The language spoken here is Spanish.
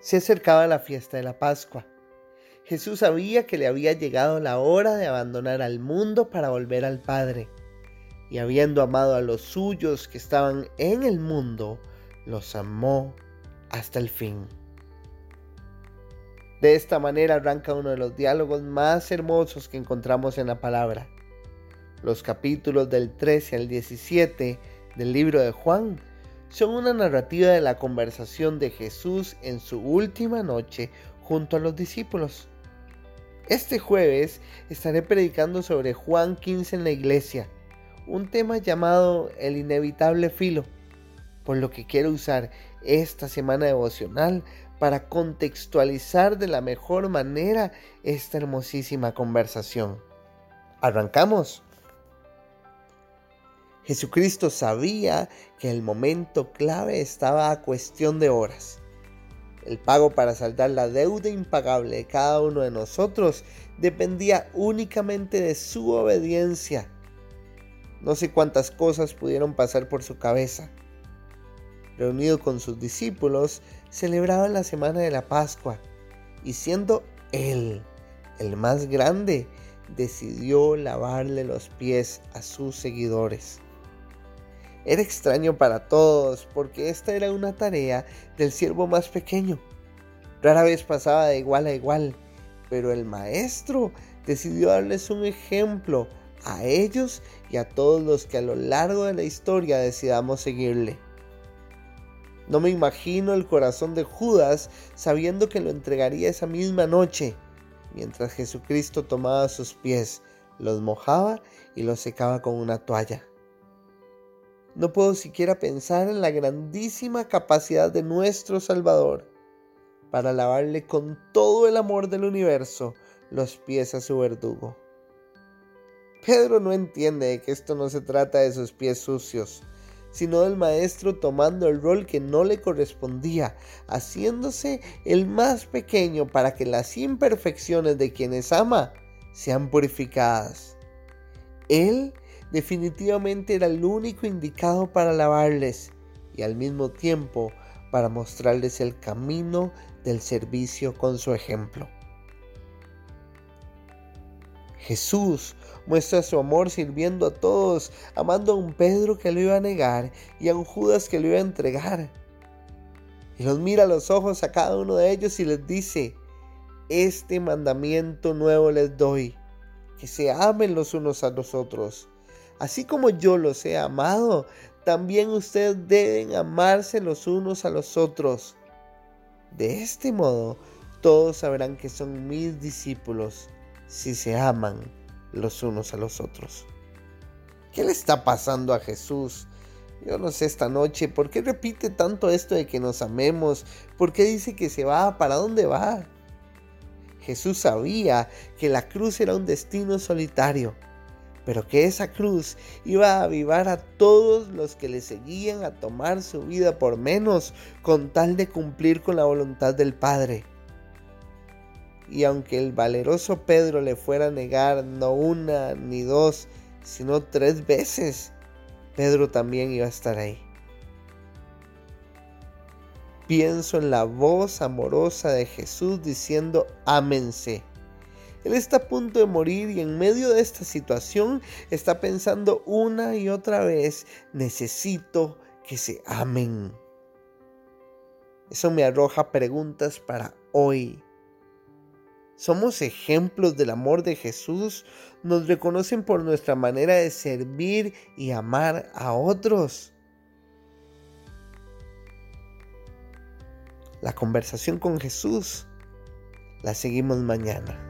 Se acercaba la fiesta de la Pascua. Jesús sabía que le había llegado la hora de abandonar al mundo para volver al Padre. Y habiendo amado a los suyos que estaban en el mundo, los amó hasta el fin. De esta manera arranca uno de los diálogos más hermosos que encontramos en la palabra. Los capítulos del 13 al 17 del libro de Juan son una narrativa de la conversación de Jesús en su última noche junto a los discípulos. Este jueves estaré predicando sobre Juan 15 en la iglesia, un tema llamado el inevitable filo, por lo que quiero usar esta semana devocional para contextualizar de la mejor manera esta hermosísima conversación. ¿Arrancamos? Jesucristo sabía que el momento clave estaba a cuestión de horas. El pago para saldar la deuda impagable de cada uno de nosotros dependía únicamente de su obediencia. No sé cuántas cosas pudieron pasar por su cabeza. Reunido con sus discípulos, celebraban la semana de la Pascua y siendo él el más grande, decidió lavarle los pies a sus seguidores. Era extraño para todos porque esta era una tarea del siervo más pequeño. Rara vez pasaba de igual a igual, pero el maestro decidió darles un ejemplo a ellos y a todos los que a lo largo de la historia decidamos seguirle. No me imagino el corazón de Judas sabiendo que lo entregaría esa misma noche, mientras Jesucristo tomaba sus pies, los mojaba y los secaba con una toalla. No puedo siquiera pensar en la grandísima capacidad de nuestro Salvador para lavarle con todo el amor del universo los pies a su verdugo. Pedro no entiende que esto no se trata de sus pies sucios, sino del maestro tomando el rol que no le correspondía, haciéndose el más pequeño para que las imperfecciones de quienes ama sean purificadas. Él definitivamente era el único indicado para lavarles y al mismo tiempo para mostrarles el camino del servicio con su ejemplo. Jesús muestra su amor sirviendo a todos, amando a un Pedro que lo iba a negar y a un Judas que lo iba a entregar. Y los mira a los ojos a cada uno de ellos y les dice, este mandamiento nuevo les doy, que se amen los unos a los otros Así como yo los he amado, también ustedes deben amarse los unos a los otros. De este modo, todos sabrán que son mis discípulos si se aman los unos a los otros. ¿Qué le está pasando a Jesús? Yo no sé esta noche, ¿por qué repite tanto esto de que nos amemos? ¿Por qué dice que se va? ¿Para dónde va? Jesús sabía que la cruz era un destino solitario pero que esa cruz iba a avivar a todos los que le seguían a tomar su vida por menos con tal de cumplir con la voluntad del Padre. Y aunque el valeroso Pedro le fuera a negar no una ni dos, sino tres veces, Pedro también iba a estar ahí. Pienso en la voz amorosa de Jesús diciendo, ámense él está a punto de morir y en medio de esta situación está pensando una y otra vez, necesito que se amen. Eso me arroja preguntas para hoy. ¿Somos ejemplos del amor de Jesús? ¿Nos reconocen por nuestra manera de servir y amar a otros? La conversación con Jesús la seguimos mañana.